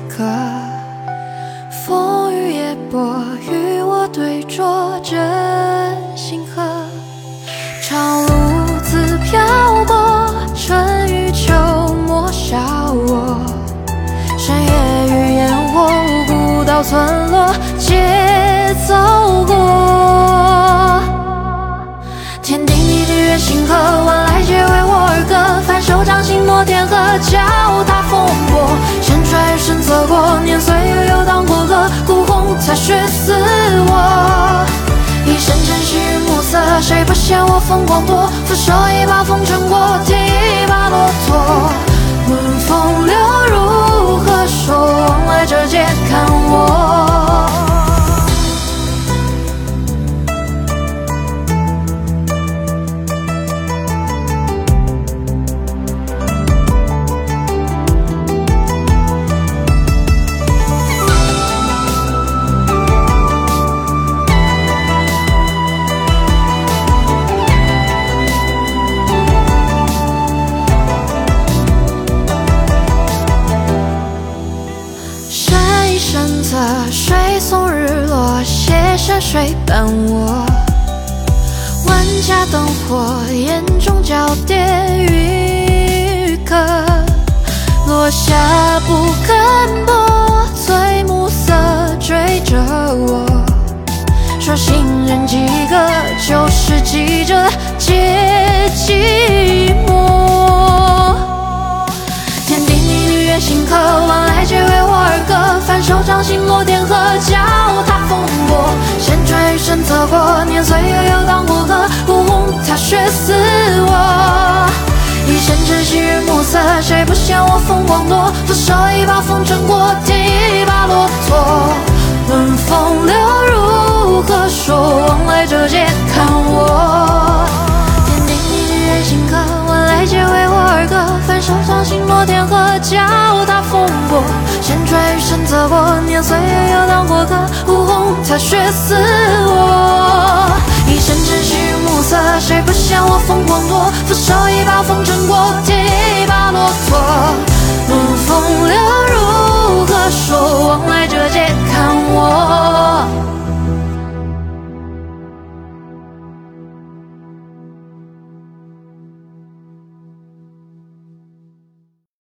一个。风雨也波，与我对酌，真心河。长路自漂泊，春与秋莫笑我。山野与烟火，古道村落皆走过。天定地地月星河，万籁皆为我而歌。翻手掌心诺天河，脚踏风波。嫌我风光多？俯首一把风尘过，提一把落拓。山水伴我。万家灯火，眼中交叠与歌。落下不肯拨，醉暮色追着我。说行人几个，旧事记着皆寂寞。天定地地月星河，万籁皆为我而歌。翻手掌心落天河，脚踏风血似我，一身尘虚与暮色，谁不羡我风光多？俯首一把风尘过，添一把骆驼。论风流如何说？往来者皆看我。天定地地月星河，万籁皆为我而歌。翻手掌心落天河，脚踏风波。山川与身侧过，年岁悠悠当过客。孤鸿踏雪似我，光多？俯首一